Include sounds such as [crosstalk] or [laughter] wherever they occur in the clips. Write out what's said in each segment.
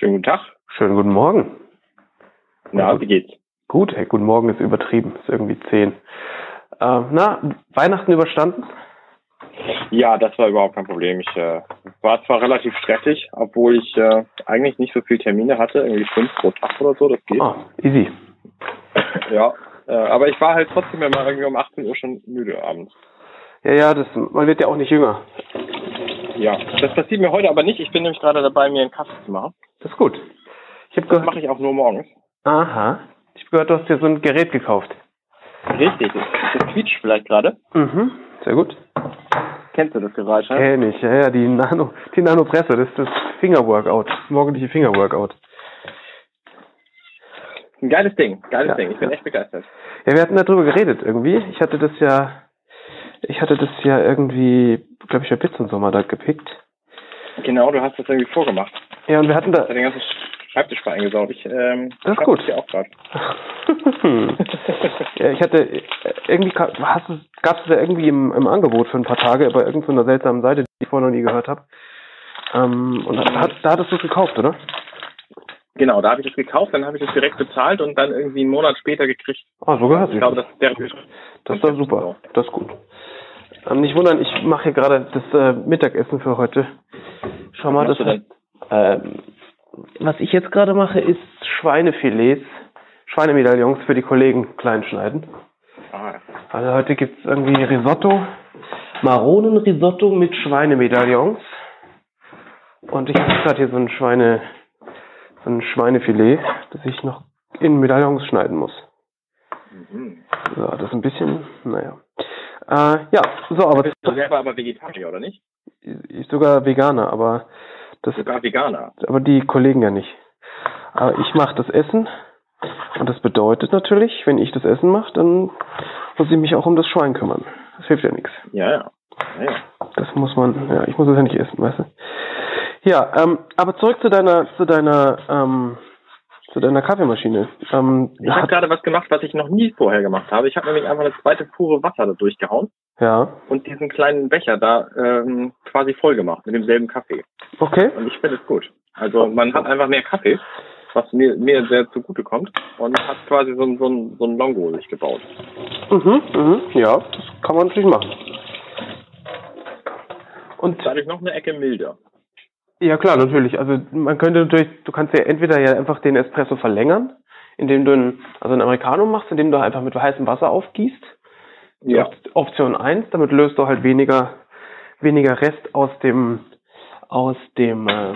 Schönen guten Tag. Schönen guten Morgen. Na, wie geht's? Gut, hey, guten Morgen ist übertrieben, ist irgendwie zehn. Äh, na, Weihnachten überstanden? Ja, das war überhaupt kein Problem. Ich äh, war zwar relativ stressig, obwohl ich äh, eigentlich nicht so viele Termine hatte, irgendwie fünf pro Tag oder so, das geht. Ah, easy. [laughs] Ja, äh, aber ich war halt trotzdem immer irgendwie um 18 Uhr schon müde abends. Ja, ja, das, man wird ja auch nicht jünger. Ja, das passiert mir heute aber nicht. Ich bin nämlich gerade dabei, mir einen Kaffee zu machen. Das ist gut. Ich habe Das gehört, mache ich auch nur morgens. aha, ich hab gehört, du hast dir so ein Gerät gekauft. Richtig, das, das quietscht vielleicht gerade. Mhm, sehr gut. Kennst du das Geräusch? Ne? Kenn ich, ja, ja, die Nano, die Nanopresse, das ist das Fingerworkout, das morgendliche Fingerworkout. Ein geiles Ding, geiles Ja, Ding. Ich bin ja. echt begeistert. Ja, wir hatten darüber geredet irgendwie. Ich hatte das ja, ich hatte das ja irgendwie, glaube ich, bei und Sommer da gepickt. Genau, du hast das irgendwie vorgemacht. Ja, und wir hatten da, Ich den ganzen Schreibtisch eingesaut. Ich, ähm, Das ist gut. hier auch gerade. [laughs] ja, ich hatte äh, irgendwie es gab es ja irgendwie im, im Angebot für ein paar Tage bei irgendeiner seltsamen Seite, die ich vorher noch nie gehört habe. Ähm, und da, da hattest du es gekauft, oder? Genau, da habe ich das gekauft, dann habe ich das direkt bezahlt und dann irgendwie einen Monat später gekriegt. Ah, so gehört Ich sich. glaube, das ist der Das ist doch super. Das ist gut. Ähm, nicht wundern, ich mache hier gerade das äh, Mittagessen für heute. Schau mal, Was das du ähm, was ich jetzt gerade mache, ist Schweinefilets, Schweinemedaillons für die Kollegen klein schneiden. Ah, Also heute gibt's irgendwie Risotto, Maronenrisotto mit Schweinemedaillons. Und ich habe gerade hier so ein Schweine, so ein Schweinefilet, das ich noch in Medaillons schneiden muss. mhm. So, das ist ein bisschen, naja. Äh, ja, so, aber Bist du selber aber Vegetarier, oder nicht? ich sogar Veganer, aber das, Sogar Veganer. aber die Kollegen ja nicht. Aber ich mache das Essen und das bedeutet natürlich, wenn ich das Essen mache, dann muss ich mich auch um das Schwein kümmern. Das hilft ja nichts. Ja, ja. ja, ja. Das muss man, ja, ich muss es ja nicht essen, weißt du. Ja, ähm, aber zurück zu deiner, zu deiner, ähm, zu deiner Kaffeemaschine. Ähm, Ich habe gerade was gemacht, was ich noch nie vorher gemacht habe. Ich habe nämlich einfach eine zweite Fuhre Wasser da durchgehauen ja, und diesen kleinen Becher da ähm, quasi voll gemacht mit demselben Kaffee. okay. Und ich finde es gut. Also man hat einfach mehr Kaffee, was mir, mir sehr zugute kommt und hat quasi so ein, so so ein Longo sich gebaut. Mhm, mhm, ja, das kann man natürlich machen. Und Dadurch noch eine Ecke milder. Ja klar, natürlich. Also man könnte natürlich, du kannst ja entweder ja einfach den Espresso verlängern, indem du einen, also einen Americano machst, indem du einfach mit heißem Wasser aufgießt. Ja. Op- Option 1, damit löst du halt weniger, weniger Rest aus dem, aus dem, äh,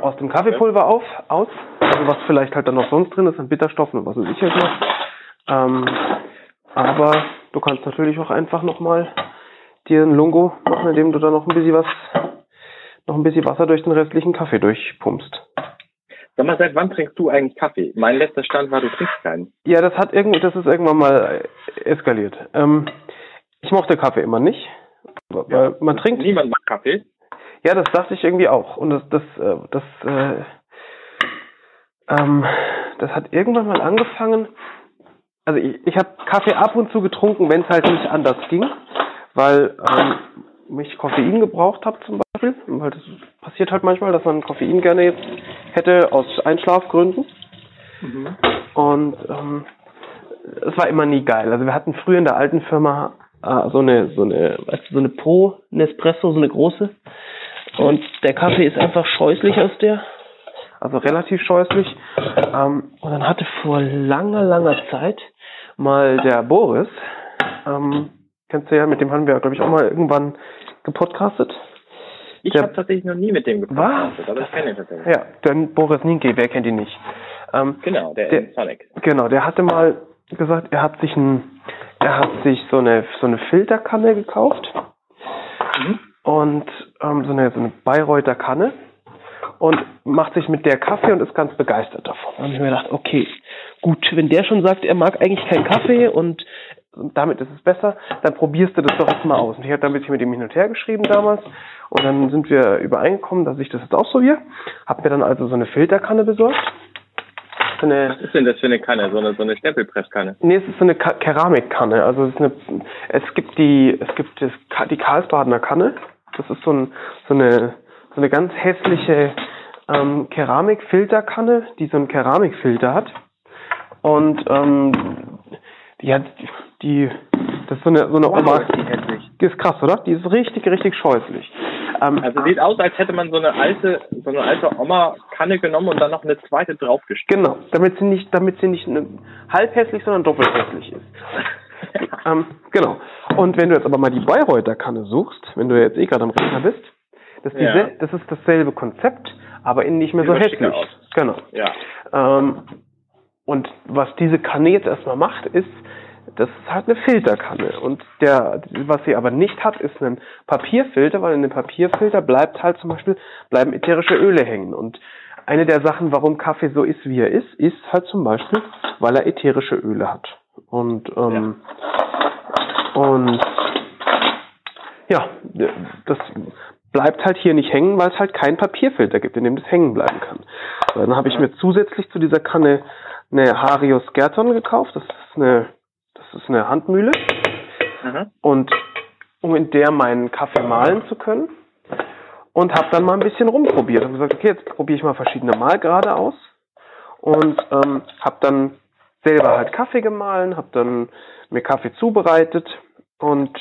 aus dem Kaffeepulver auf, aus. Also was vielleicht halt dann noch sonst drin ist an Bitterstoffen und was weiß ich halt noch. Ähm, aber du kannst natürlich auch einfach nochmal dir ein Lungo machen, indem du da noch ein bisschen was, noch ein bisschen Wasser durch den restlichen Kaffee durchpumpst. Sag mal, seit wann trinkst du eigentlich Kaffee? Mein letzter Stand war, du trinkst keinen. Ja, das hat irgendwie, das ist irgendwann mal eskaliert. Ähm, ich mochte Kaffee immer nicht, weil man trinkt. Niemand mag Kaffee. Ja, das dachte ich irgendwie auch. Und das, das, äh, das, äh, ähm, das hat irgendwann mal angefangen. Also ich, ich habe Kaffee ab und zu getrunken, wenn es halt nicht anders ging, weil ähm, ich Koffein gebraucht habe zum Beispiel. Weil das passiert halt manchmal, dass man Koffein gerne jetzt hätte aus Einschlafgründen. Und ähm, es war immer nie geil. Also wir hatten früher in der alten Firma äh, so eine, so eine, weißt du, so eine Pro Nespresso, so eine große. Und der Kaffee ist einfach scheußlich aus der. Also relativ scheußlich. Ähm, und dann hatte vor langer, langer Zeit mal der Boris, ähm, kennst du ja, mit dem haben wir, glaube ich, auch mal irgendwann gepodcastet. Ich habe tatsächlich noch nie mit dem gepodcastet, aber ich kenne ihn tatsächlich. Ja, den Boris Ninke, wer kennt ihn nicht? Ähm, Genau, der, Der- Sonic. Genau, der hatte mal gesagt, er hat sich ein, er hat sich so eine so eine Filterkanne gekauft Mhm. und ähm, so eine so eine Bayreuther Kanne und macht sich mit der Kaffee und ist ganz begeistert davon. Und ich mir gedacht, okay, gut, wenn der schon sagt, er mag eigentlich keinen Kaffee und damit ist es besser, dann probierst du das doch jetzt mal aus. Und ich habe da ein bisschen mit ihm hin und her geschrieben damals und dann sind wir übereingekommen, dass ich das jetzt ausprobiere. Hab mir dann also so eine Filterkanne besorgt. So eine, Was ist denn das für eine Kanne? So eine, so eine Stempelpresskanne? Nee, es ist so eine Ka Keramikkanne. Also es ist eine, es gibt die, es gibt das, die Karlsbadener Kanne. Das ist so ein, so eine, so eine ganz hässliche ähm, Keramikfilterkanne, die so einen Keramikfilter hat. Und ähm, die hat die das ist so eine so eine Wow, Oma. ist die. Die ist krass, oder? Die ist richtig, richtig scheußlich. Ähm, Also sieht aus, als hätte man so eine alte, so eine alte Oma-Kanne genommen und dann noch eine zweite draufgestellt. genau, damit sie nicht, damit sie nicht halb hässlich, sondern doppelt hässlich ist. [laughs] Ähm, genau. Und wenn du jetzt aber mal die Bayreuther Kanne suchst, wenn du jetzt eh gerade am Rechner bist, das ist, Ja. diese, das ist dasselbe Konzept, aber innen nicht mehr so hässlich. aus. Genau. Ja. Ähm, und was diese Kanne jetzt erstmal macht, ist, das ist halt eine Filterkanne. Und der, was sie aber nicht hat, ist ein Papierfilter, weil in dem Papierfilter bleibt halt zum Beispiel, bleiben ätherische Öle hängen. Und eine der Sachen, warum Kaffee so ist, wie er ist, ist halt zum Beispiel, weil er ätherische Öle hat. Und, ähm, und ja, das bleibt halt hier nicht hängen, weil es halt keinen Papierfilter gibt, in dem das hängen bleiben kann. Dann habe ich mir zusätzlich zu dieser Kanne eine Harios Gerton gekauft. Das ist eine, das ist eine Handmühle. Mhm. Und um in der meinen Kaffee mahlen zu können. Und habe dann mal ein bisschen rumprobiert. Habe gesagt, okay, jetzt probiere ich mal verschiedene Mahlgrade aus. Und ähm, habe dann selber halt Kaffee gemahlen, habe dann mir Kaffee zubereitet und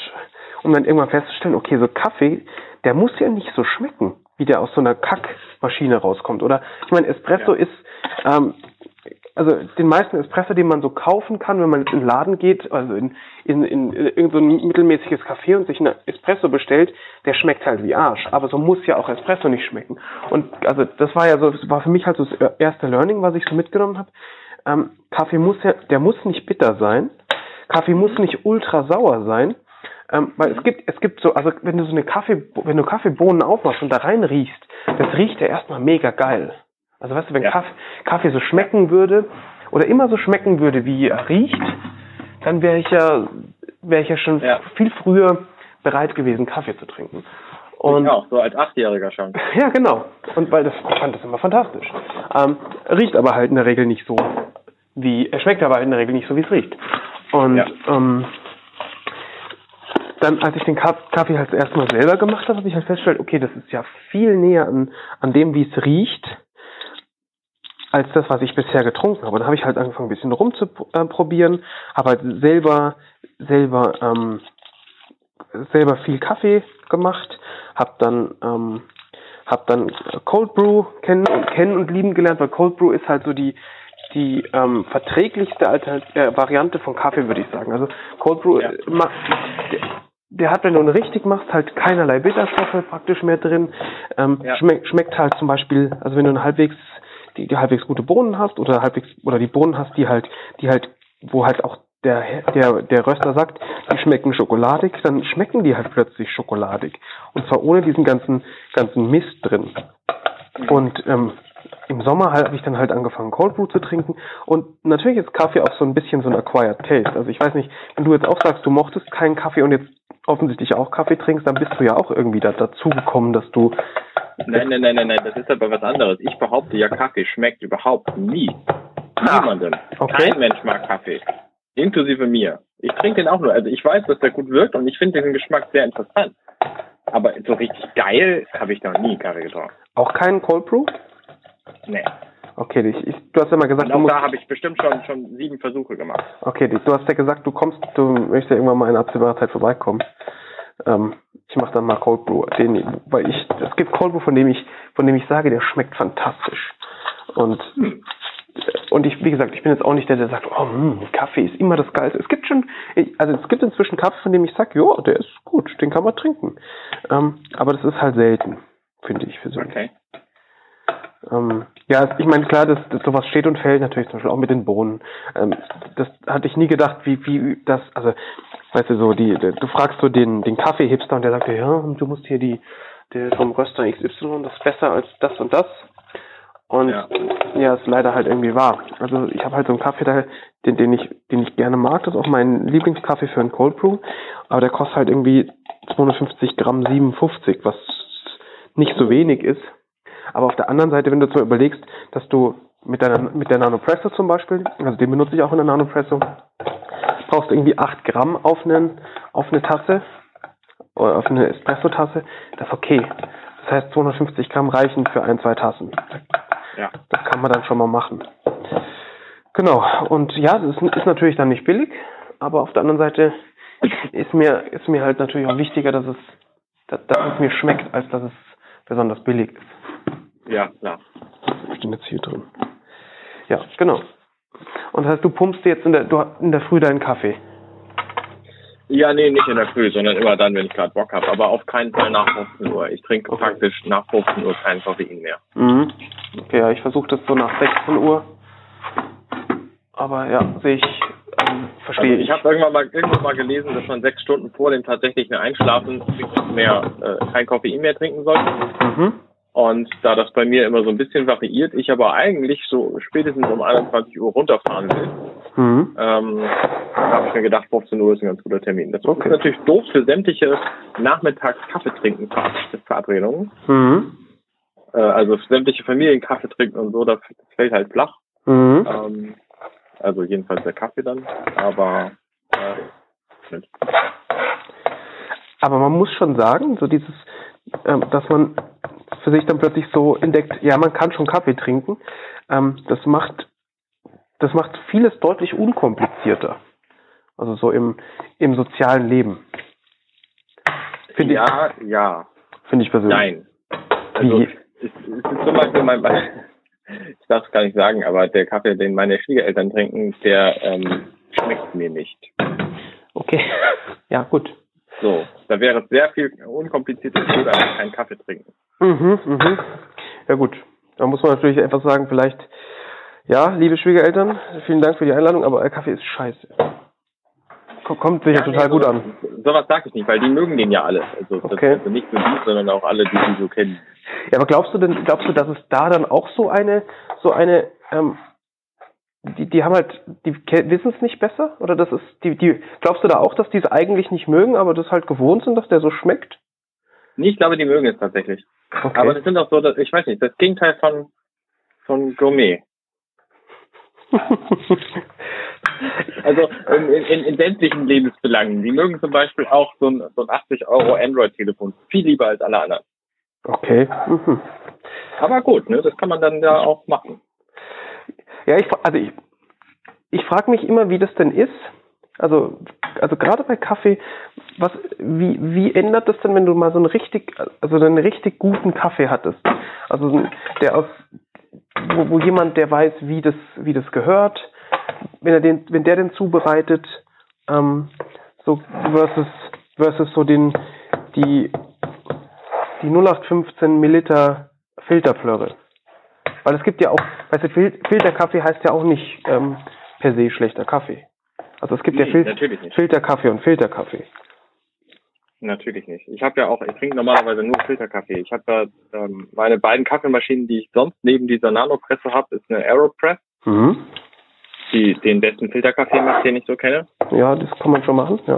um dann irgendwann festzustellen, okay, so Kaffee, der muss ja nicht so schmecken, wie der aus so einer Kackmaschine rauskommt. Oder ich meine, Espresso Ja. ist, ähm, also den meisten Espresso, den man so kaufen kann, wenn man in den Laden geht, also in, in, in, in irgend so mittelmäßiges Café und sich einen Espresso bestellt, der schmeckt halt wie Arsch. Aber so muss ja auch Espresso nicht schmecken. Und also das war ja so, das war für mich halt so das erste Learning, was ich so mitgenommen habe. Ähm, Kaffee muss ja, der muss nicht bitter sein. Kaffee muss nicht ultra sauer sein. Ähm, weil es gibt, es gibt so, also wenn du so eine Kaffee, wenn du Kaffeebohnen aufmachst und da rein riechst, das riecht ja erstmal mega geil. Also weißt du, wenn Ja. Kaffee, Kaffee so schmecken würde oder immer so schmecken würde, wie er riecht, dann wäre ich ja, wäre ich ja schon Ja. viel früher bereit gewesen, Kaffee zu trinken. Und ich auch, so als Achtjähriger schon. [laughs] ja, genau. Und weil das ich fand das immer fantastisch. Ähm, riecht aber halt in der Regel nicht so, wie er schmeckt aber halt in der Regel nicht so, wie es riecht. Und Ja. ähm, dann, als ich den Ka- Kaffee halt erstmal selber gemacht habe, habe ich halt festgestellt, okay, das ist ja viel näher an, an dem, wie es riecht, als das, was ich bisher getrunken habe. Dann habe ich halt angefangen, ein bisschen rumzuprobieren, habe halt selber, selber, ähm, selber viel Kaffee gemacht, habe dann, ähm, habe dann Cold Brew kennen, kennen und lieben gelernt, weil Cold Brew ist halt so die die ähm, verträglichste Altern äh, Variante von Kaffee, würde ich sagen. Also Cold Brew Ja. macht, der, der hat, wenn du ihn richtig machst, halt keinerlei Bitterstoffe praktisch mehr drin. Ähm, Ja. schmeckt, schmeckt halt zum Beispiel, also wenn du einen halbwegs die, die halbwegs gute Bohnen hast oder halbwegs oder die Bohnen hast, die halt, die halt, wo halt auch der der der Röster sagt, die schmecken schokoladig, dann schmecken die halt plötzlich schokoladig und zwar ohne diesen ganzen ganzen Mist drin. Und ähm, im Sommer halt, habe ich dann halt angefangen, Cold Brew zu trinken. Und natürlich ist Kaffee auch so ein bisschen so ein Acquired Taste. Also ich weiß nicht, wenn du jetzt auch sagst, du mochtest keinen Kaffee und jetzt offensichtlich auch Kaffee trinkst, dann bist du ja auch irgendwie da, dazu gekommen, dass du. Nein, nein, nein, nein, nein, das ist aber was anderes. Ich behaupte ja, Kaffee schmeckt überhaupt nie. Niemandem. okay. Kein Mensch mag Kaffee. Inklusive mir. Ich trinke den auch nur. Also ich weiß, dass der gut wirkt und ich finde den Geschmack sehr interessant. Aber so richtig geil habe ich noch nie Kaffee getrunken. Auch keinen Cold Brew? Nee. Okay, ich, ich, du hast ja mal gesagt, Und du auch da habe ich bestimmt schon, schon sieben Versuche gemacht. okay, du hast ja gesagt, du kommst, du möchtest ja irgendwann mal in absehbarer Zeit vorbeikommen. Ähm, ich mache dann mal Cold Brew, den, weil ich, es gibt Cold Brew, von dem ich, von dem ich sage, der schmeckt fantastisch. Und Hm. und ich, wie gesagt, ich bin jetzt auch nicht der, der sagt, oh, mh, Kaffee ist immer das Geilste. Es gibt schon, also es gibt inzwischen Kaffee, von dem ich sage, ja, der ist gut, den kann man trinken. Ähm, aber das ist halt selten, finde ich persönlich. Okay. Ähm, ja, ich meine, klar, dass, dass sowas steht und fällt natürlich zum Beispiel auch mit den Bohnen. Ähm, das hatte ich nie gedacht, wie, wie das, also, weißt du, so, die, du fragst so den, den Kaffee-Hipster und der sagt dir, ja, du musst hier die, der vom Röster XY, das ist besser als das und das. Und Ja. ja, ist leider halt irgendwie wahr. Also ich habe halt so einen Kaffee da, den, den ich, den ich gerne mag. Das ist auch mein Lieblingskaffee für einen Cold Brew. Aber der kostet halt irgendwie 250 Gramm 57, was nicht so wenig ist. Aber auf der anderen Seite, wenn du jetzt mal überlegst, dass du mit deiner, mit der Nanopresso zum Beispiel, also den benutze ich auch in der Nanopresso, brauchst du irgendwie 8 Gramm auf, einen, auf eine Tasse, oder auf eine Espresso-Tasse, das ist okay. Das Das heißt, 250 Gramm reichen für ein, zwei Tassen. Ja. Das kann man dann schon mal machen. Genau. Und ja, das ist, ist natürlich dann nicht billig, aber auf der anderen Seite ist mir, ist mir halt natürlich auch wichtiger, dass es, dass, dass es mir schmeckt, als dass es besonders billig ist. Ja, klar. Was steht jetzt hier drin? Ja, genau. Und das heißt, du pumpst jetzt in der, du, in der Früh deinen Kaffee. Ja, nee, nicht in der Früh, sondern immer dann, wenn ich gerade Bock habe. Aber auf keinen Fall nach 15 Uhr. Ich trinke Okay. praktisch nach 15 Uhr keinen Koffein mehr. Mhm. Okay, ja, ich versuche das so nach 16 Uhr. Aber ja, sehe ich, ähm, verstehe Also ich. ich habe irgendwann mal irgendwo mal gelesen, dass man sechs Stunden vor dem tatsächlichen Einschlafen mehr äh, kein Koffein mehr trinken sollte. Mhm. Und da das bei mir immer so ein bisschen variiert, ich aber eigentlich so spätestens um 21 Uhr runterfahren will, Mhm. ähm, habe ich mir gedacht, 15 Uhr ist ein ganz guter Termin. Das Okay. ist natürlich doof für sämtliche Nachmittags-Kaffee-Trinken-Verabredungen. Mhm. Äh, also sämtliche Familien Kaffee trinken und so, das fällt halt flach. Mhm. Ähm, also jedenfalls der Kaffee dann. Aber äh. Aber man muss schon sagen, so dieses, ähm, dass man für sich dann plötzlich so entdeckt, ja, man kann schon Kaffee trinken, ähm, das macht, das macht vieles deutlich unkomplizierter. Also so im, im sozialen Leben. Finde ja, ja, ich, finde ich persönlich. nein. Also es, es ist zum Beispiel mein, [laughs] ich darf es gar nicht sagen, aber der Kaffee, den meine Schwiegereltern trinken, der ähm, schmeckt mir nicht. Okay. [laughs] Ja, gut. So, da wäre es sehr viel unkomplizierter, ich würde einfach keinen Kaffee trinken. Mhm, mhm. Ja gut. Da muss man natürlich einfach sagen, vielleicht, ja, liebe Schwiegereltern, vielen Dank für die Einladung, aber Kaffee ist scheiße. Ko- Kommt sicher Ja, nee, total gut sowas- an. Sowas sage ich nicht, weil die mögen den ja alle. Also, das, Okay. also nicht nur die, sondern auch alle, die die so kennen. Ja, aber glaubst du denn, glaubst du, dass es da dann auch so eine, so eine, ähm, die, die haben halt, die wissen es nicht besser? Oder das ist, die, die, glaubst du da auch, dass die es eigentlich nicht mögen, aber das halt gewohnt sind, dass der so schmeckt? Nee, ich glaube, die mögen es tatsächlich. Okay. Aber das sind auch so, dass, ich weiß nicht, das Gegenteil von, von Gourmet. [laughs] Also in, in, in sämtlichen Lebensbelangen. Die mögen zum Beispiel auch so ein, so ein 80 Euro Android-Telefon viel lieber als alle anderen. okay. Mhm. [laughs] Aber gut, ne, das kann man dann ja auch machen. Ja, ich, also ich, ich frage mich immer, wie das denn ist. Also, also gerade bei Kaffee, was, wie, wie ändert das denn, wenn du mal so einen richtig, also einen richtig guten Kaffee hattest? Also, der aus, wo, wo jemand, der weiß, wie das, wie das gehört, wenn er den, wenn der den zubereitet, ähm, so versus, versus so den, die, die 0815 Milliliter Filterplörre. Weil es gibt ja auch, weißt du, Fil Filterkaffee heißt ja auch nicht ähm, per se schlechter Kaffee. Also es gibt ja Nee, Fil natürlich nicht. Filterkaffee und Filterkaffee. Natürlich nicht. Ich habe ja auch, ich trinke normalerweise nur Filterkaffee. Ich habe ja ähm, meine beiden Kaffeemaschinen, die ich sonst neben dieser Nanopresse habe, ist eine Aeropress, Mhm. die den besten Filterkaffee macht, den ich so kenne, Ja, das kann man schon machen, ja.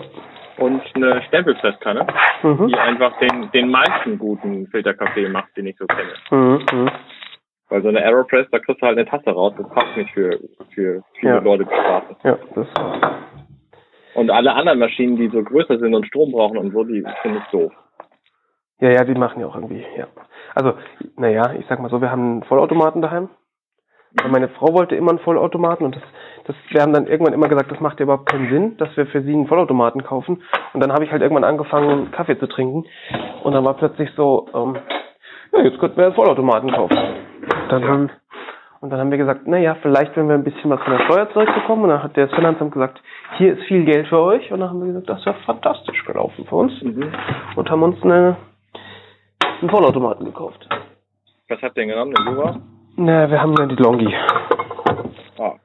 und eine Stempelpresskanne, Mhm. die einfach den den meisten guten Filterkaffee macht, den ich so kenne. Mhm. Mhm. Weil so eine Aeropress, da kriegst du halt eine Tasse raus, das passt nicht für für viele Ja. Leute zu starten. Ja, das Und alle anderen Maschinen, die so größer sind und Strom brauchen und so, die finde ich doof. Ja, ja, die machen ja auch irgendwie, ja. Also, naja, ich sag mal so, wir haben einen Vollautomaten daheim. Und meine Frau wollte immer einen Vollautomaten und das, das, wir haben dann irgendwann immer gesagt, das macht ja überhaupt keinen Sinn, dass wir für sie einen Vollautomaten kaufen. Und dann habe ich halt irgendwann angefangen, Kaffee zu trinken. Und dann war plötzlich so, ähm, ja, jetzt könnten wir einen Vollautomaten kaufen. Dann haben, und dann haben wir gesagt, naja, vielleicht, wenn wir ein bisschen was von der Steuer zurückbekommen. Und dann hat der Finanzamt gesagt, hier ist viel Geld für euch. Und dann haben wir gesagt, das wäre fantastisch gelaufen für uns. Mhm. Und haben uns eine, einen Vollautomaten gekauft. Was habt ihr denn genommen, eine Jura? Na, wir haben ja die Longi. Ah.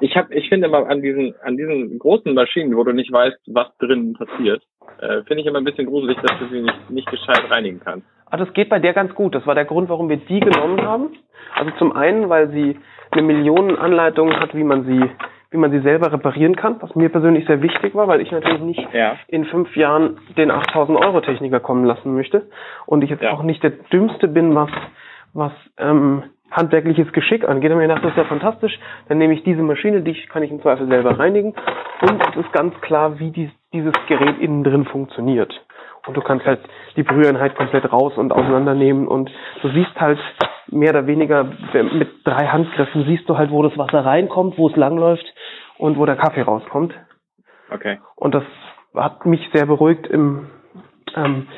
Ich ich finde immer an diesen, an diesen großen Maschinen, wo du nicht weißt, was drin passiert, äh, finde ich immer ein bisschen gruselig, dass du sie nicht, nicht gescheit reinigen kannst. Ah, das geht bei der ganz gut. Das war der Grund, warum wir die genommen haben. Also zum einen, weil sie eine Millionenanleitung hat, wie man sie, wie man sie selber reparieren kann, was mir persönlich sehr wichtig war, weil ich natürlich nicht Ja. in fünf Jahren den 8000 Euro Techniker kommen lassen möchte und ich jetzt Ja. auch nicht der Dümmste bin, was, was ähm, handwerkliches Geschick angeht. Und mir gedacht, das ist ja fantastisch. Dann nehme ich diese Maschine, die kann ich im Zweifel selber reinigen und es ist ganz klar, wie dies, dieses Gerät innen drin funktioniert. Und du kannst halt die Brüheinheit komplett raus und auseinandernehmen und du siehst halt mehr oder weniger mit drei Handgriffen siehst du halt, wo das Wasser reinkommt, wo es langläuft und wo der Kaffee rauskommt. Okay. Und das hat mich sehr beruhigt im, ähm,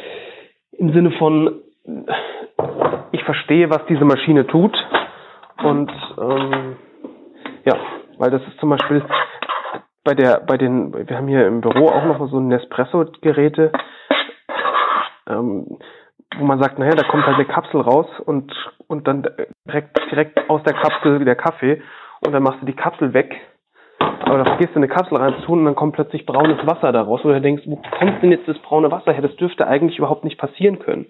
im Sinne von, ich verstehe, was diese Maschine tut. Und ähm, ja, weil das ist zum Beispiel bei der, bei den, wir haben hier im Büro auch noch so Nespresso-Geräte, ähm, wo man sagt, naja, da kommt halt eine Kapsel raus und, und dann direkt, direkt aus der Kapsel der Kaffee und dann machst du die Kapsel weg. Aber da vergisst du eine Kapsel reinzutun und dann kommt plötzlich braunes Wasser daraus, wo du denkst, wo kommt denn jetzt das braune Wasser her? Das dürfte eigentlich überhaupt nicht passieren können.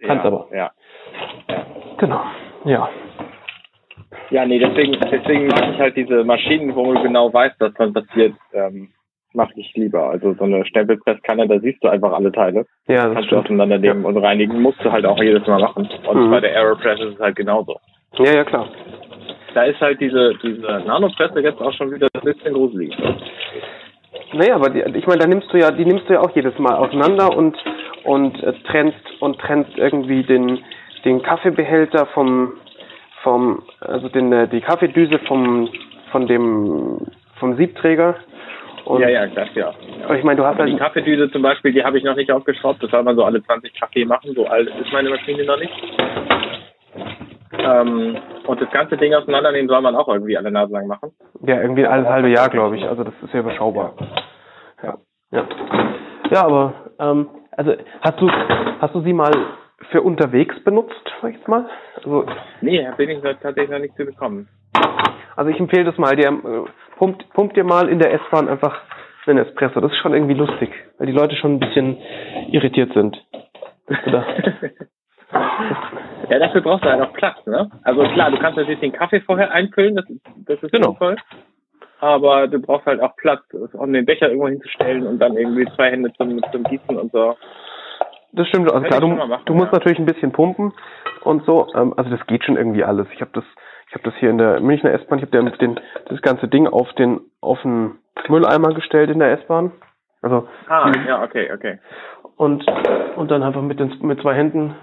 Kann's ja, aber. Ja. Genau. Ja. Ja, nee, deswegen, deswegen mache ich halt diese Maschinen, wo du genau weißt, was dann passiert, ähm, mache ich lieber. Also so eine Stempelpresskanne, da siehst du einfach alle Teile. Ja, das Kannst du stimmt. auseinandernehmen und reinigen, musst du halt auch jedes Mal machen. Und Mhm. bei der Aeropress ist es halt genauso. Ja, ja, klar. Da ist halt diese, diese Nanopresse jetzt auch schon wieder ein bisschen gruselig. Naja, aber die, ich meine, da nimmst du ja, die nimmst du ja auch jedes Mal auseinander und und äh, trennst und trennst irgendwie den den Kaffeebehälter vom vom also den äh, die Kaffeedüse vom von dem vom Siebträger und ja, ja, das ja. aber ich meine, du hast Aber die halt Kaffeedüse zum Beispiel, die habe ich noch nicht aufgeschraubt. Das soll man so alle 20 Kaffee machen. So alt ist meine Maschine noch nicht. Ähm, und das ganze Ding auseinandernehmen soll man auch irgendwie alle Nase lang machen. ja irgendwie alles halbe Jahr, glaube ich. Also das ist ja überschaubar. Ja. Ja. Ja, aber ähm, also hast du hast du sie mal für unterwegs benutzt, sag ich mal? Also Nee, da bin ich tatsächlich noch nicht zu gekommen. Also ich empfehle das mal, dir, pumpt, pumpt dir mal in der S-Bahn einfach einen Espresso. Das ist schon irgendwie lustig, weil die Leute schon ein bisschen irritiert sind. Bist du da? [laughs] ja, dafür brauchst du halt auch Platz, ne? Also klar, du kannst natürlich den Kaffee vorher einfüllen, das, das ist Genau. sinnvoll. Aber du brauchst halt auch Platz, um den Becher irgendwo hinzustellen und dann irgendwie zwei Hände zum, zum Gießen und so. Das stimmt. Also klar, du, machen, du musst ja. natürlich ein bisschen pumpen und so. Ähm, also das geht schon irgendwie alles. Ich habe das, ich habe das hier in der Münchner S-Bahn. Ich habe den, das ganze Ding auf den auf den Mülleimer gestellt in der S-Bahn. Also Ah, ja, okay, okay. und und dann einfach mit den mit zwei Händen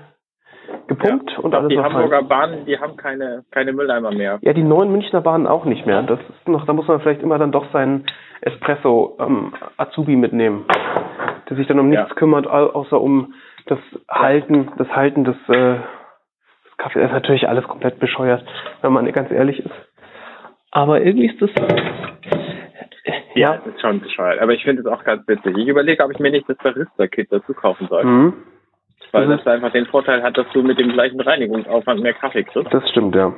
gepumpt ja. und alles die. Hamburger Bahnen, die haben keine, keine Mülleimer mehr. Ja, die neuen Münchner Bahnen auch nicht mehr. Das ist noch, da muss man vielleicht immer dann doch seinen Espresso ähm, Azubi mitnehmen, der sich dann um nichts Ja. kümmert, au- außer um das Halten, das Halten des, äh, Das ist natürlich alles komplett bescheuert, wenn man ganz ehrlich ist. Aber irgendwie ist das Ja, das ist schon bescheuert. Aber ich finde es auch ganz witzig. Ich überlege, ob ich mir nicht das Barista-Kit dazu kaufen soll. Mhm. Weil Mhm. das einfach den Vorteil hat, dass du mit dem gleichen Reinigungsaufwand mehr Kaffee kriegst. Das stimmt, ja.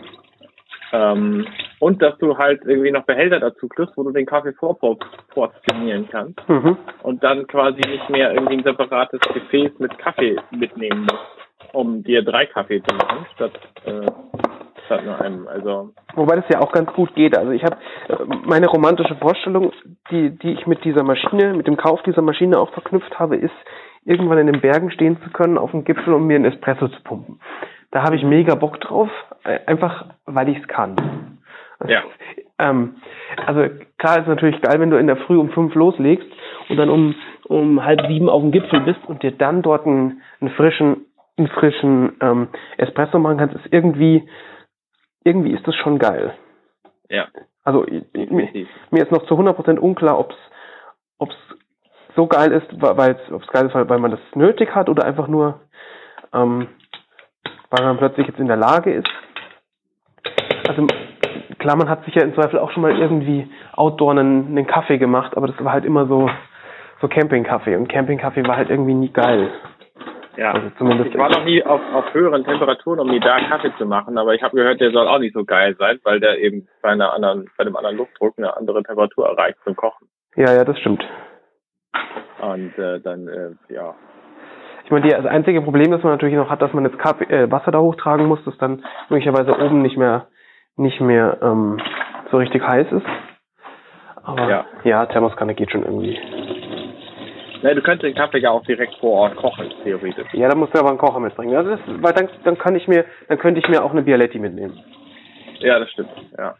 Ähm, und dass du halt irgendwie noch Behälter dazu kriegst, wo du den Kaffee vorpor- portionieren kannst. Mhm. Und dann quasi nicht mehr irgendwie ein separates Gefäß mit Kaffee mitnehmen musst, um dir drei Kaffee zu machen, statt, äh, statt nur einem. Also, Wobei das ja auch ganz gut geht. Also ich habe äh, meine romantische Vorstellung, die, die ich mit dieser Maschine, mit dem Kauf dieser Maschine auch verknüpft habe, ist, irgendwann in den Bergen stehen zu können, auf dem Gipfel, um mir einen Espresso zu pumpen. Da habe ich mega Bock drauf, äh, einfach weil ich es kann. Ja. Ähm, also klar ist natürlich geil, wenn du in der Früh um fünf loslegst und dann um, um halb sieben auf dem Gipfel bist und dir dann dort einen, einen frischen, einen frischen ähm, Espresso machen kannst, ist irgendwie, irgendwie ist das schon geil. ja. Also mir, mir ist noch zu 100% unklar, ob es so geil ist, weil es ob's geil ist, weil, weil man das nötig hat oder einfach nur, ähm, weil man plötzlich jetzt in der Lage ist. Also klar, man hat sich ja im Zweifel auch schon mal irgendwie outdoor einen, einen Kaffee gemacht, aber das war halt immer so so Campingkaffee und Campingkaffee war halt irgendwie nie geil. Ja. Also zumindest ich war noch nie auf, auf höheren Temperaturen, um mir da Kaffee zu machen, aber ich habe gehört, der soll auch nicht so geil sein, weil der eben bei einer anderen, bei einem anderen Luftdruck eine andere Temperatur erreicht zum Kochen. Ja, ja, das stimmt. Und äh, dann, äh, ja. Ich meine, die- das einzige Problem, das man natürlich noch hat, dass man jetzt Kaffee, äh, Wasser da hochtragen muss, das dann möglicherweise oben nicht mehr nicht mehr ähm, so richtig heiß ist. Aber Ja. ja, Thermoskanne geht schon irgendwie. Ne, du könntest den Kaffee ja auch direkt vor Ort kochen, theoretisch. Ja, da musst du aber einen Kocher mitbringen. Also das, weil dann, dann kann ich mir, dann könnte ich mir auch eine Bialetti mitnehmen. Ja, das stimmt. Ja.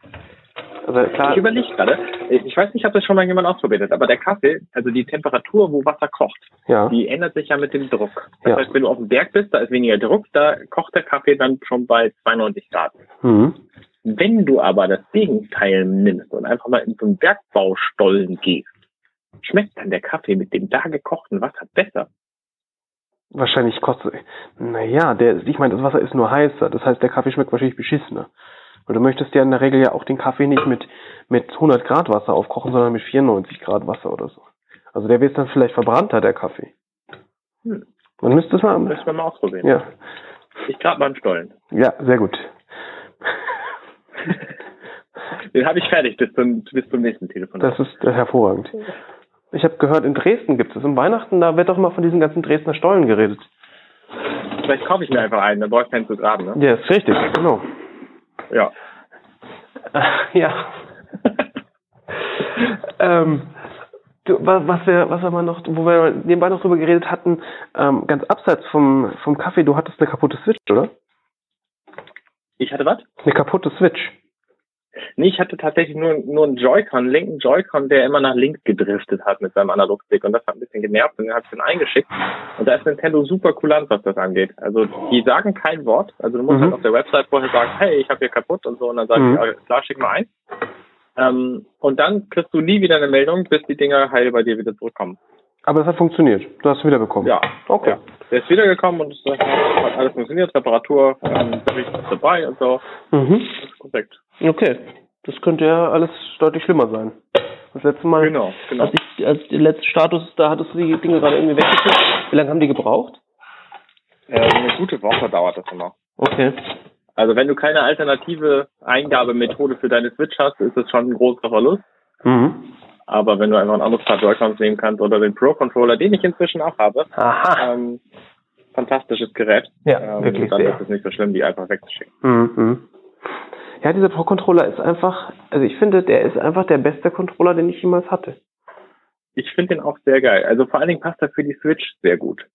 Also klar. Ich überlege gerade, ich weiß nicht, ob das schon mal jemand ausprobiert hat, aber der Kaffee, also die Temperatur, wo Wasser kocht, Ja. die ändert sich ja mit dem Druck. Das Ja. heißt, wenn du auf dem Berg bist, da ist weniger Druck, da kocht der Kaffee dann schon bei 92 Grad. Mhm. Wenn du aber das Gegenteil nimmst und einfach mal in so einen Bergbaustollen gehst, schmeckt dann der Kaffee mit dem da gekochten Wasser besser. Wahrscheinlich kostet. Naja, der, ich meine, das Wasser ist nur heißer. Das heißt, der Kaffee schmeckt wahrscheinlich beschissener. Weil du möchtest ja in der Regel ja auch den Kaffee nicht mit, mit 100 Grad Wasser aufkochen, sondern mit 94 Grad Wasser oder so. Also der wird dann vielleicht verbrannter, der Kaffee. Hm. Man müsste es mal. Müssen wir mal ausprobieren. Ja. Ich grad mal einen Stollen. Ja, sehr gut. [laughs] Den habe ich fertig bis zum, bis zum nächsten Telefon. Das ist hervorragend. Ich habe gehört, in Dresden gibt es um Weihnachten, da wird doch immer von diesen ganzen Dresdner Stollen geredet. Vielleicht kaufe ich mir einfach einen, dann brauche ich keinen zu graben, ne? Ja, ist richtig, genau. Ja. Äh, ja. [laughs] ähm, du, wa- was wir, was wir mal noch, wo wir nebenbei noch drüber geredet hatten, ähm, ganz abseits vom, vom Kaffee, du hattest eine kaputte Switch, oder? Ich hatte was? Eine kaputte Switch. Nee, ich hatte tatsächlich nur, nur einen Joy-Con, einen linken Joy-Con, der immer nach links gedriftet hat mit seinem Analogstick und das hat ein bisschen genervt und den habe ich dann eingeschickt. Und da ist Nintendo super kulant, was das angeht. Also die sagen kein Wort. Also du musst Mhm. halt auf der Website vorher sagen, hey, ich habe hier kaputt und so und dann sagen Mhm. die, klar, schick mal ein. Ähm, und dann kriegst du nie wieder eine Meldung, bis die Dinger heil bei dir wieder zurückkommen. Aber es hat funktioniert. Du hast es wiederbekommen. Ja, Okay. ja. Der ist wiedergekommen und es hat alles funktioniert, Reparatur, ähm, Bericht ist dabei und so. Mhm. Das ist korrekt. Okay. Das könnte ja alles deutlich schlimmer sein. Das letzte Mal, Genau, genau. als, ich, als der letzte Status, da hattest du die Dinge gerade irgendwie weggeschickt. Wie lange haben die gebraucht? Äh, eine gute Woche dauert das immer. Okay. Also wenn du keine alternative Eingabemethode für deine Switch hast, ist das schon ein großer Verlust. Mhm. Aber wenn du einfach ein anderes Paar Joy-Cons nehmen kannst oder den Pro-Controller, den ich inzwischen auch habe, Aha. ähm, fantastisches Gerät, Ja, ähm, wirklich dann sehr. ist es nicht so schlimm, die einfach wegzuschicken. Mhm. Ja, dieser Pro-Controller ist einfach, also ich finde, der ist einfach der beste Controller, den ich jemals hatte. Ich finde den auch sehr geil. Also vor allen Dingen passt er für die Switch sehr gut.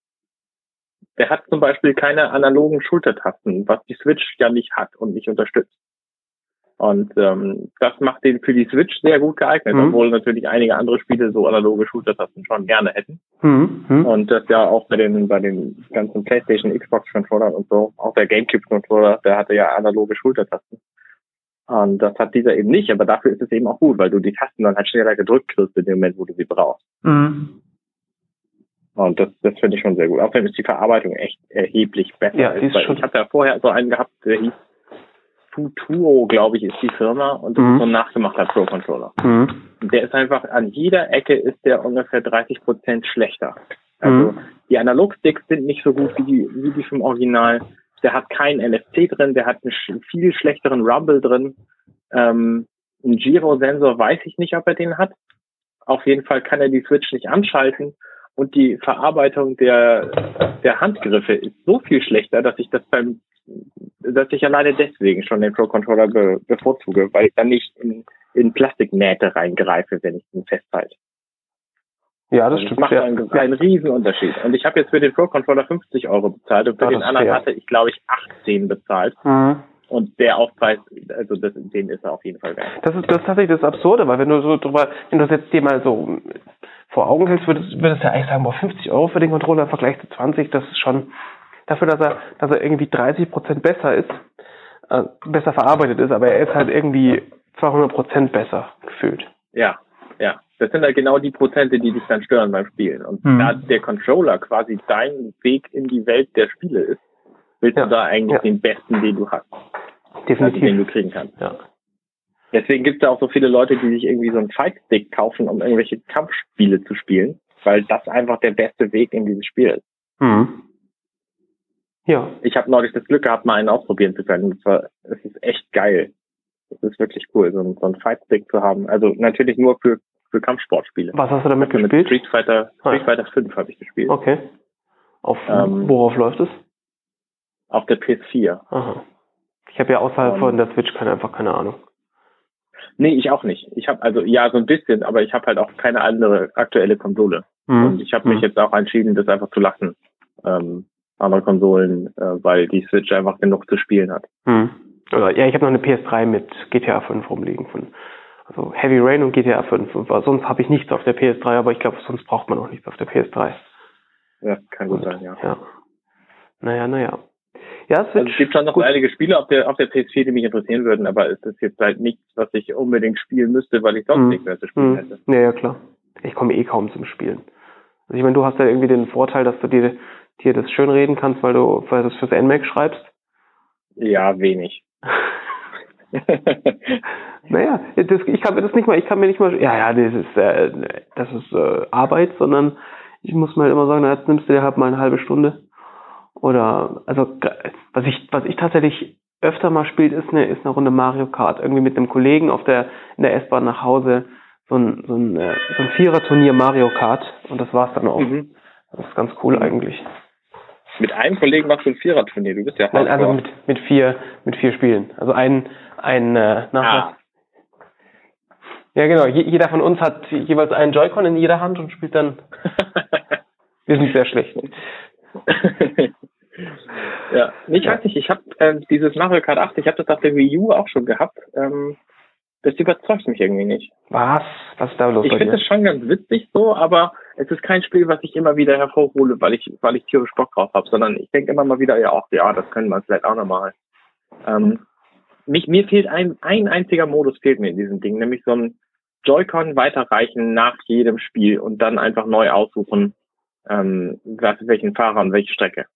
Der hat zum Beispiel keine analogen Schultertasten, was die Switch ja nicht hat und nicht unterstützt. Und ähm, das macht den für die Switch sehr gut geeignet, Mhm. obwohl natürlich einige andere Spiele so analoge Schultertasten schon gerne hätten. Mhm. Mhm. Und das ja auch bei den bei den ganzen PlayStation, Xbox Controllern und so, auch der GameCube Controller, der hatte ja analoge Schultertasten. Und das hat dieser eben nicht, aber dafür ist es eben auch gut, weil du die Tasten dann halt schneller gedrückt kriegst in dem Moment, wo du sie brauchst. Mhm. Und das, das finde ich schon sehr gut. Außerdem ist die Verarbeitung echt erheblich besser. Ja, ist Weil schon- ich habe ja vorher so einen gehabt, der hieß Futuro, glaube ich, ist die Firma und das Mhm. ist so ein nachgemachter Pro-Controller. Mhm. Und Der ist einfach, an jeder Ecke ist der ungefähr 30 Prozent schlechter. Also Mhm. die Analogsticks sind nicht so gut wie die, wie die vom Original. Der hat keinen NFC drin, der hat einen viel schlechteren Rumble drin. Ähm, ein Giro-Sensor weiß ich nicht, ob er den hat. Auf jeden Fall kann er die Switch nicht anschalten. Und die Verarbeitung der, der Handgriffe ist so viel schlechter, dass ich das beim, dass ich alleine deswegen schon den Pro Controller be, bevorzuge, weil ich dann nicht in, in Plastiknähte reingreife, wenn ich ihn festhalte. Ja, das Also stimmt. macht Ja. einen, einen riesen Unterschied. Und ich habe jetzt für den Pro Controller 50 Euro bezahlt und für Ah, den das anderen fair. hatte ich, glaube ich, 18 bezahlt. Mhm. Und der Aufpreis, also das, den ist er auf jeden Fall wert. Das ist, das ist tatsächlich das Absurde, weil wenn du so drüber, wenn du das jetzt dir mal so vor Augen hältst, würdest, würdest du ja eigentlich sagen, boah, 50 Euro für den Controller im Vergleich zu 20, das ist schon dafür, dass er, dass er irgendwie 30 Prozent besser ist, äh, besser verarbeitet ist, aber er ist halt irgendwie 200 Prozent besser gefühlt. Ja, ja. Das sind halt genau die Prozente, die dich dann stören beim Spielen. Und Mhm. da der Controller quasi dein Weg in die Welt der Spiele ist, willst Ja, du da eigentlich ja. den besten, den du hast, also den Definitiv. du kriegen kannst. Ja. Deswegen gibt es auch so viele Leute, die sich irgendwie so einen Fightstick kaufen, um irgendwelche Kampfspiele zu spielen, weil das einfach der beste Weg in dieses Spiel ist. Mhm. Ja. Ich habe neulich das Glück gehabt, mal einen ausprobieren zu können. Es, ist echt geil. Es ist wirklich cool, so, so einen Fightstick zu haben. Also natürlich nur für, für Kampfsportspiele. Was hast du damit Also mit gespielt? Street Fighter, Street Ah. Fighter 5 habe ich gespielt. Okay. Auf, Ähm, worauf läuft es? Auf der PS4. Aha. Ich habe ja außerhalb von der Switch keine, einfach keine Ahnung. Nee, ich auch nicht. Ich habe also ja so ein bisschen, aber ich habe halt auch keine andere aktuelle Konsole. Mhm. Und ich habe mich jetzt auch entschieden, das einfach zu lassen. Ähm, andere Konsolen, äh, weil die Switch einfach genug zu spielen hat. Hm. Oder, ja, ich habe noch eine PS3 mit GTA 5 rumliegen von, Also Heavy Rain und GTA 5. Und sonst habe ich nichts auf der PS3, aber ich glaube, sonst braucht man auch nichts auf der PS3. Ja, kann gut sein, ja. Ja. Naja, naja. Ja, also es gibt schon noch gut. einige Spiele auf der, auf der PS4, die mich interessieren würden, aber es ist jetzt halt nichts, was ich unbedingt spielen müsste, weil ich sonst hm. nichts mehr zu spielen hm. hätte. Ja, ja, klar. Ich komme eh kaum zum Spielen. Also ich meine, du hast ja irgendwie den Vorteil, dass du dir, dir das schön reden kannst, weil du, weil du es fürs NMAC schreibst. Ja, wenig. [laughs] naja, das, ich kann mir das nicht mal, ich kann mir nicht mal, ja, ja, das ist, äh, das ist äh, Arbeit, sondern ich muss mal halt immer sagen, na, jetzt nimmst du dir halt mal eine halbe Stunde. Oder, also, was ich, was ich tatsächlich öfter mal spielt, ist eine, ist eine Runde Mario Kart. Irgendwie mit einem Kollegen auf der, in der S-Bahn nach Hause. So ein, so ein, äh, so ein Vierer-Turnier Mario Kart. Und das war's dann auch. Mhm. Das ist ganz cool eigentlich. Mit einem Kollegen machst du ein Vierer-Turnier. Du bist ja Nein, also mit, mit vier, mit vier Spielen. Also ein, ein, äh, nach, ah. Ja, genau. jeder von uns hat jeweils einen Joy-Con in jeder Hand und spielt dann. [laughs] Wir sind sehr schlecht. [laughs] ja, ich weiß nicht, ich habe äh, dieses Mario Kart 8, ich habe das auf der Wii U auch schon gehabt. Ähm, das überzeugt mich irgendwie nicht. Was? Was ist da los? Ich finde das schon ganz witzig so, aber es ist kein Spiel, was ich immer wieder hervorhole, weil ich, weil ich tierisch Bock drauf habe, sondern ich denke immer mal wieder, ja auch, ja, das können wir vielleicht auch nochmal. Ähm, mich, mir fehlt ein, ein einziger Modus fehlt mir in diesem Ding, nämlich so ein Joy-Con weiterreichen nach jedem Spiel und dann einfach neu aussuchen, ähm, welchen Fahrer und welche Strecke.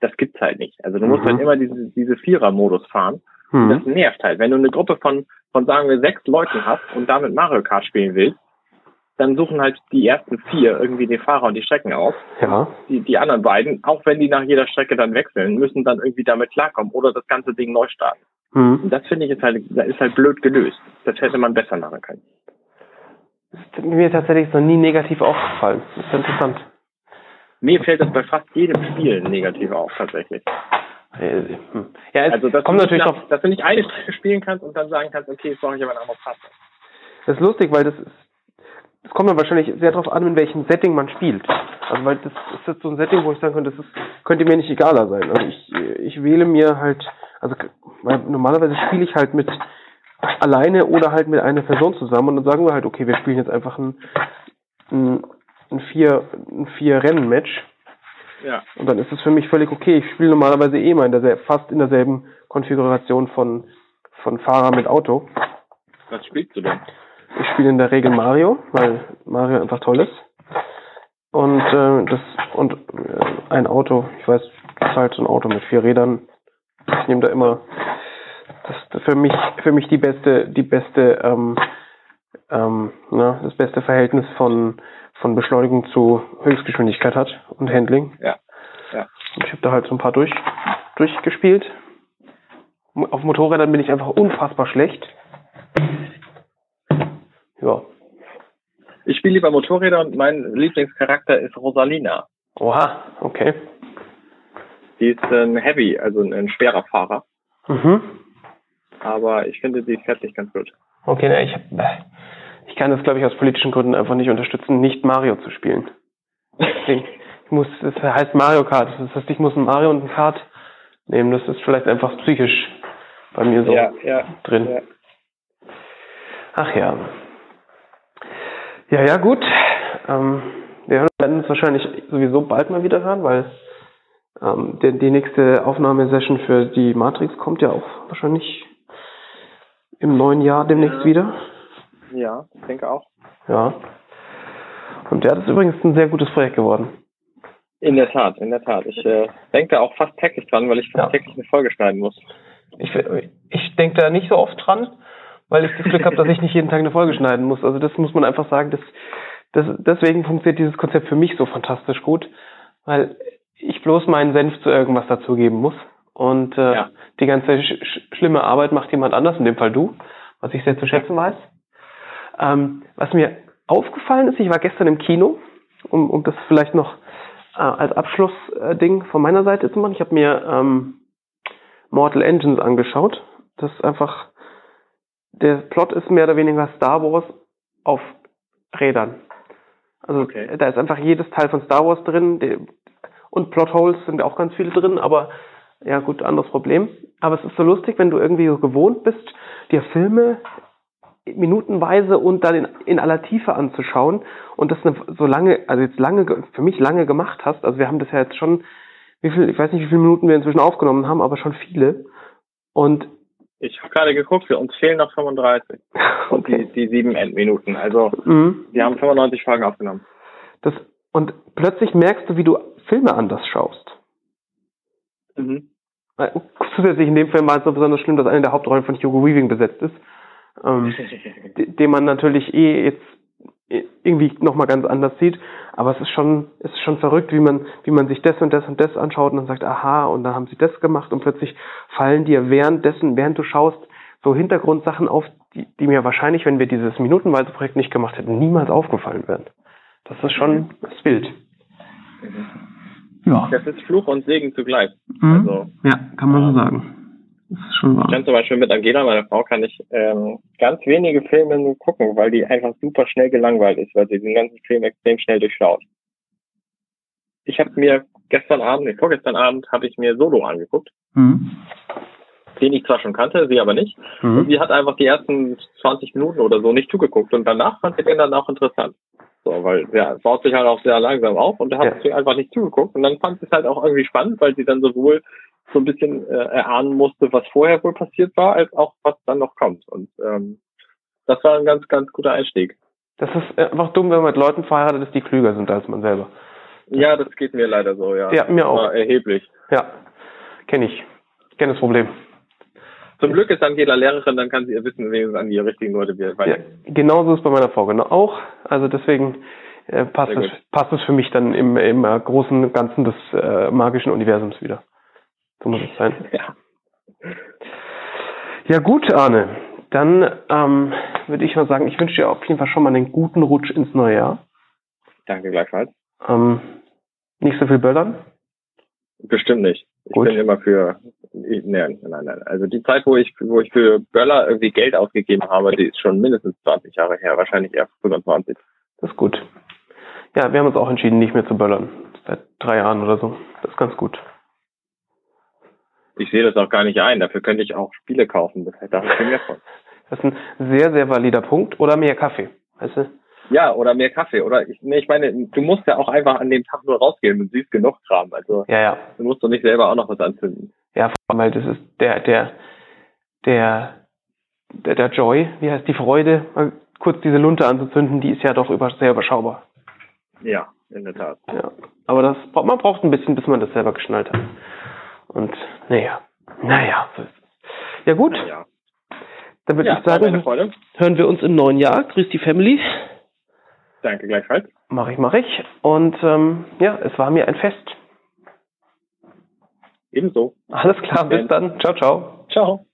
Das gibt's halt nicht. Also du musst halt mhm. halt immer diese, diese Vierer-Modus fahren. Mhm. Das nervt halt. Wenn du eine Gruppe von, von sagen wir sechs Leuten hast und damit Mario Kart spielen willst, dann suchen halt die ersten vier irgendwie den Fahrer und die Strecken aus. Ja. Die, die anderen beiden, auch wenn die nach jeder Strecke dann wechseln, müssen dann irgendwie damit klarkommen oder das ganze Ding neu starten. Mhm. Und das finde ich jetzt halt, ist halt blöd gelöst. Das hätte man besser machen können. Das ist mir tatsächlich noch nie negativ aufgefallen. Das ist interessant. Mir fällt das bei fast jedem Spiel negativ auf, tatsächlich. Ja, also das kommt natürlich nach, dass du nicht eine Strecke spielen kannst und dann sagen kannst, okay, brauche ich aber eine andere Passe. Das ist lustig, weil das ist, das kommt dann wahrscheinlich sehr darauf an, in welchem Setting man spielt. Also weil das ist jetzt so ein Setting, wo ich sagen könnte, das ist, könnte mir nicht egaler sein. Also ich, ich wähle mir halt, also normalerweise spiele ich halt mit alleine oder halt mit einer Person zusammen und dann sagen wir halt, okay, wir spielen jetzt einfach ein, ein, ein vier, ein vier Rennen-Match. Ja. Und dann ist es für mich völlig okay. Ich spiele normalerweise eh mal in der, fast in derselben Konfiguration von, von Fahrer mit Auto. Was spielst du denn? Ich spiele in der Regel Mario, weil Mario einfach toll ist. Und äh, das und äh, ein Auto, ich weiß, das ist halt so ein Auto mit vier Rädern. Ich nehme da immer das ist für mich für mich die beste die beste ähm, ähm, na, das beste Verhältnis von von Beschleunigung zu Höchstgeschwindigkeit hat und Handling. Ja. ja. Und ich habe da halt so ein paar durch durchgespielt. Auf Motorrädern bin ich einfach unfassbar schlecht. Ja. Ich spiele lieber Motorräder und mein Lieblingscharakter ist Rosalina. Oha, okay. Die ist ein Heavy, also ein schwerer Fahrer. Mhm aber ich finde, sie fährt sich ganz gut. Okay, na, ich, ich kann das, glaube ich, aus politischen Gründen einfach nicht unterstützen, nicht Mario zu spielen. ich muss, das heißt Mario Kart. Das heißt, ich muss ein Mario und ein Kart nehmen. Das ist vielleicht einfach psychisch bei mir so ja, ja, drin. Ja. Ach ja. Ja, ja, gut. Ähm, wir werden uns wahrscheinlich sowieso bald mal wieder hören, weil ähm, die, die nächste Aufnahmesession für die Matrix kommt ja auch wahrscheinlich im neuen Jahr demnächst wieder. Ja, ich denke auch. Ja. Und ja, das ist übrigens ein sehr gutes Projekt geworden. In der Tat, in der Tat. Ich äh, denke da auch fast täglich dran, weil ich fast ja. täglich eine Folge schneiden muss. Ich, ich denke da nicht so oft dran, weil ich das Glück habe, dass ich nicht jeden Tag eine Folge schneiden muss. Also das muss man einfach sagen, dass, dass deswegen funktioniert dieses Konzept für mich so fantastisch gut, weil ich bloß meinen Senf zu irgendwas dazugeben muss. Und äh, ja. die ganze sch schlimme Arbeit macht jemand anders, in dem Fall du, was ich sehr zu schätzen weiß. Ähm, was mir aufgefallen ist, ich war gestern im Kino, um, um das vielleicht noch äh, als Abschlussding äh, von meiner Seite zu machen. Ich habe mir ähm, Mortal Engines angeschaut. Das ist einfach, der Plot ist mehr oder weniger Star Wars auf Rädern. Also okay. da ist einfach jedes Teil von Star Wars drin die, und Plotholes sind auch ganz viele drin, aber ja gut, anderes Problem. Aber es ist so lustig, wenn du irgendwie so gewohnt bist, dir Filme minutenweise und dann in, in aller Tiefe anzuschauen und das eine, so lange, also jetzt lange, für mich lange gemacht hast. Also wir haben das ja jetzt schon, wie viel, ich weiß nicht, wie viele Minuten wir inzwischen aufgenommen haben, aber schon viele. Und ich habe gerade geguckt, für uns fehlen noch 35. [laughs] Und die, die sieben Endminuten. Also mhm. wir haben 95 Folgen aufgenommen. Das, und plötzlich merkst du, wie du Filme anders schaust. Mhm. Äh, zusätzlich in dem Film war es so besonders schlimm, dass eine der Hauptrollen von Hugo Weaving besetzt ist. Ähm, [laughs] den man natürlich eh jetzt irgendwie nochmal ganz anders sieht. Aber es ist schon, es ist schon verrückt, wie man, wie man sich das und das und das anschaut und dann sagt, aha, und dann haben sie das gemacht und plötzlich fallen dir währenddessen, während du schaust, so Hintergrundsachen auf, die, die mir wahrscheinlich, wenn wir dieses minutenweise Projekt nicht gemacht hätten, niemals aufgefallen wären. Das ist schon das ist wild. Ja. Das ist Fluch und Segen zugleich. Mhm. Also, ja, kann man so sagen. Ich kann zum Beispiel mit Angela, meiner Frau, kann ich ähm, ganz wenige Filme nur gucken, weil die einfach super schnell gelangweilt ist, weil sie den ganzen Film extrem schnell durchschaut. Ich habe mir gestern Abend, nee, vorgestern Abend, habe ich mir Solo angeguckt. Mhm. Den ich zwar schon kannte, sie aber nicht. Mhm. Und sie hat einfach die ersten 20 Minuten oder so nicht zugeguckt. Und danach fand sie den dann auch interessant. So, weil der baut sich halt auch sehr langsam auf und da hat ja. sie einfach nicht zugeguckt. Und dann fand sie es halt auch irgendwie spannend, weil sie dann sowohl so ein bisschen äh, erahnen musste, was vorher wohl passiert war, als auch was dann noch kommt. Und ähm, das war ein ganz, ganz guter Einstieg. Das ist einfach dumm, wenn man mit Leuten verheiratet ist, die klüger sind als man selber. Ja, das geht mir leider so, ja. Ja, mir auch. Erheblich. Ja, kenne ich. Kenne das Problem. Zum Glück ist Angela Lehrerin, dann kann sie ihr Wissen wenigstens an die richtigen Leute weiter. Ja, genauso ist bei meiner Frau genau auch. Also deswegen äh, passt, es, passt es für mich dann im, im äh, großen Ganzen des äh, magischen Universums wieder. So muss es sein. Ja. Ja gut, Arne. Dann ähm, würde ich mal sagen, ich wünsche dir auf jeden Fall schon mal einen guten Rutsch ins neue Jahr. Danke gleichfalls. Ähm, nicht so viel böllern? Bestimmt nicht. Ich Gut. bin immer für nein, nein, nein. Also die Zeit, wo ich, wo ich für Böller irgendwie Geld ausgegeben habe, die ist schon mindestens 20 Jahre her, wahrscheinlich eher 25. Das ist gut. Ja, wir haben uns auch entschieden, nicht mehr zu böllern. Seit drei Jahren oder so. Das ist ganz gut ich sehe das auch gar nicht ein. Dafür könnte ich auch Spiele kaufen. Das hätte ich mehr von. Das ist ein sehr, sehr valider Punkt. Oder mehr Kaffee, weißt du? Ja, oder mehr Kaffee. Oder ich, nee, ich meine, du musst ja auch einfach an dem Tag nur rausgehen und siehst genug Kram. Also ja, ja. du musst doch nicht selber auch noch was anzünden. Ja, vor allem, weil das ist der, der, der, der, der Joy, wie heißt die Freude, mal kurz diese Lunte anzuzünden, die ist ja doch über, sehr überschaubar. Ja, in der Tat. Ja. Aber das, man braucht ein bisschen, bis man das selber geschnallt hat. Und naja, naja, so ist es. Ja gut. Naja. Dann würde ja, ich sagen, hören wir uns im neuen Jahr. Grüß die Family. Danke gleichfalls. Mach ich, mach ich. Und ähm, ja, es war mir ein Fest. Ebenso. Alles klar, bis dann. Ciao, ciao. Ciao.